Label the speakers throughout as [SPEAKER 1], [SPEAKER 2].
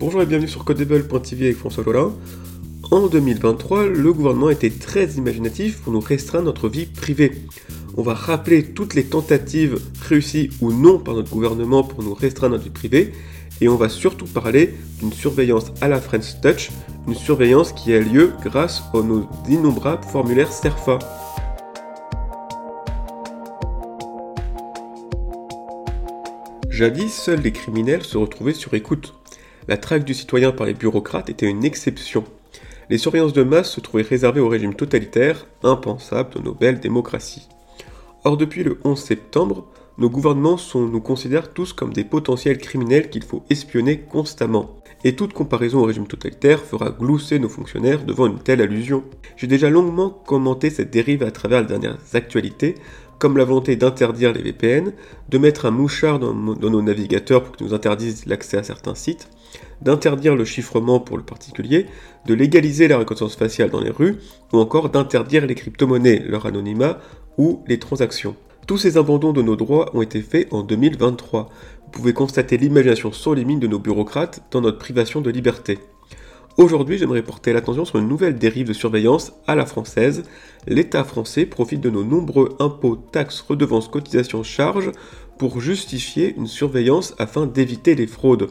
[SPEAKER 1] Bonjour et bienvenue sur Codable.tv avec François Jolin. En 2023, le gouvernement été très imaginatif pour nous restreindre notre vie privée. On va rappeler toutes les tentatives réussies ou non par notre gouvernement pour nous restreindre notre vie privée et on va surtout parler d'une surveillance à la French Touch, une surveillance qui a lieu grâce aux nos innombrables formulaires SERFA. Jadis, seuls les criminels se retrouvaient sur écoute. La traque du citoyen par les bureaucrates était une exception. Les surveillances de masse se trouvaient réservées au régime totalitaire, impensable de nos belles démocraties. Or, depuis le 11 septembre, nos gouvernements nous considèrent tous comme des potentiels criminels qu'il faut espionner constamment. Et toute comparaison au régime totalitaire fera glousser nos fonctionnaires devant une telle allusion. J'ai déjà longuement commenté cette dérive à travers les dernières actualités, comme la volonté d'interdire les VPN, de mettre un mouchard dans, nos navigateurs pour qu'ils nous interdisent l'accès à certains sites, d'interdire le chiffrement pour le particulier, de légaliser la reconnaissance faciale dans les rues, ou encore d'interdire les crypto-monnaies, leur anonymat ou les transactions. Tous ces abandons de nos droits ont été faits en 2023. Vous pouvez constater l'imagination sans limite de nos bureaucrates dans notre privation de liberté. Aujourd'hui, j'aimerais porter l'attention sur une nouvelle dérive de surveillance à la française. L'État français profite de nos nombreux impôts, taxes, redevances, cotisations, charges pour justifier une surveillance afin d'éviter les fraudes.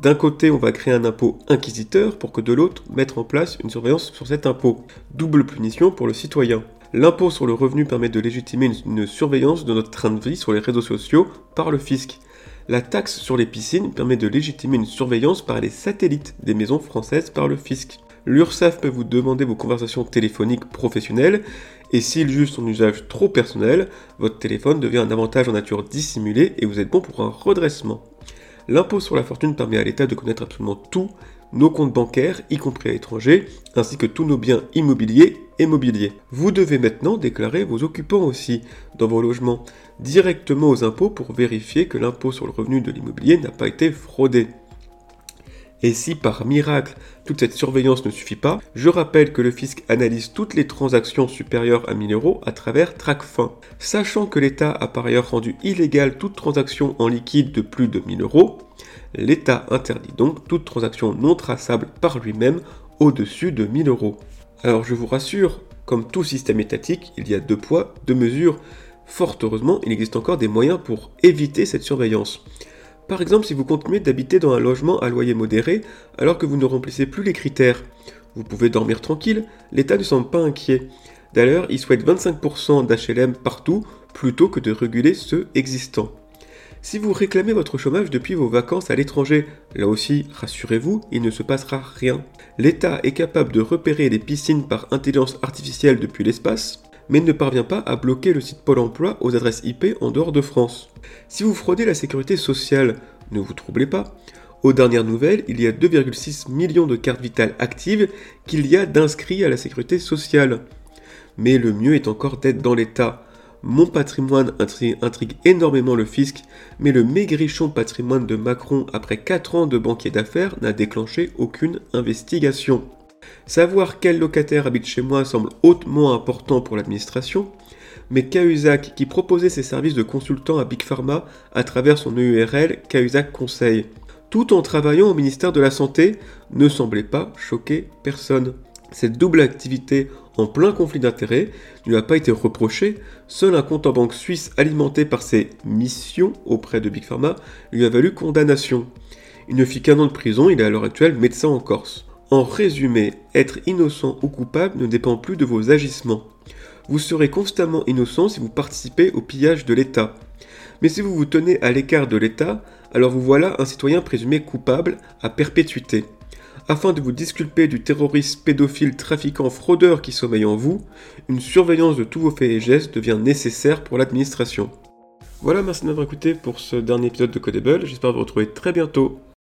[SPEAKER 1] D'un côté, on va créer un impôt inquisiteur pour que de l'autre, mettre en place une surveillance sur cet impôt. Double punition pour le citoyen. L'impôt sur le revenu permet de légitimer une, surveillance de notre train de vie sur les réseaux sociaux par le fisc. La taxe sur les piscines permet de légitimer une surveillance par les satellites des maisons françaises par le fisc. L'URSSAF peut vous demander vos conversations téléphoniques professionnelles et s'il juge son usage trop personnel, votre téléphone devient un avantage en nature dissimulé et vous êtes bon pour un redressement. L'impôt sur la fortune permet à l'État de connaître absolument tout nos comptes bancaires, y compris à l'étranger, ainsi que tous nos biens immobiliers Vous devez maintenant déclarer vos occupants aussi dans vos logements directement aux impôts pour vérifier que l'impôt sur le revenu de l'immobilier n'a pas été fraudé. Et si par miracle toute cette surveillance ne suffit pas, je rappelle que le fisc analyse toutes les transactions supérieures à 1000 euros à travers TracFin. Sachant que l'État a par ailleurs rendu illégale toute transaction en liquide de plus de 1000 euros, l'État interdit donc toute transaction non traçable par lui-même au-dessus de 1000 euros. Alors je vous rassure, comme tout système étatique, il y a deux poids, deux mesures. Fort heureusement, il existe encore des moyens pour éviter cette surveillance. Par exemple, si vous continuez d'habiter dans un logement à loyer modéré alors que vous ne remplissez plus les critères, vous pouvez dormir tranquille, l'État ne semble pas inquiet. D'ailleurs, il souhaite 25% d'HLM partout plutôt que de réguler ceux existants. Si vous réclamez votre chômage depuis vos vacances à l'étranger, là aussi, rassurez-vous, il ne se passera rien. L'État est capable de repérer les piscines par intelligence artificielle depuis l'espace, mais ne parvient pas à bloquer le site Pôle emploi aux adresses IP en dehors de France. Si vous fraudez la sécurité sociale, ne vous troublez pas. Aux dernières nouvelles, il y a 2,6 millions de cartes vitales actives qu'il y a d'inscrits à la sécurité sociale. Mais le mieux est encore d'être dans l'État. Mon patrimoine intrigue énormément le fisc, mais le maigrichon patrimoine de Macron après 4 ans de banquier d'affaires n'a déclenché aucune investigation. Savoir quel locataire habite chez moi semble hautement important pour l'administration, mais Cahuzac, qui proposait ses services de consultant à Big Pharma à travers son URL Cahuzac Conseil, tout en travaillant au ministère de la Santé, ne semblait pas choquer personne. Cette double activité en plein conflit d'intérêts ne lui a pas été reprochée, seul un compte en banque suisse alimenté par ses missions auprès de Big Pharma lui a valu condamnation. Il ne fit qu'un an de prison, il est à l'heure actuelle médecin en Corse. En résumé, être innocent ou coupable ne dépend plus de vos agissements. Vous serez constamment innocent si vous participez au pillage de l'État. Mais si vous vous tenez à l'écart de l'État, alors vous voilà un citoyen présumé coupable à perpétuité. Afin de vous disculper du terroriste pédophile trafiquant fraudeur qui sommeille en vous, une surveillance de tous vos faits et gestes devient nécessaire pour l'administration. Voilà, merci de écouté pour ce dernier épisode de Codable, j'espère vous retrouver très bientôt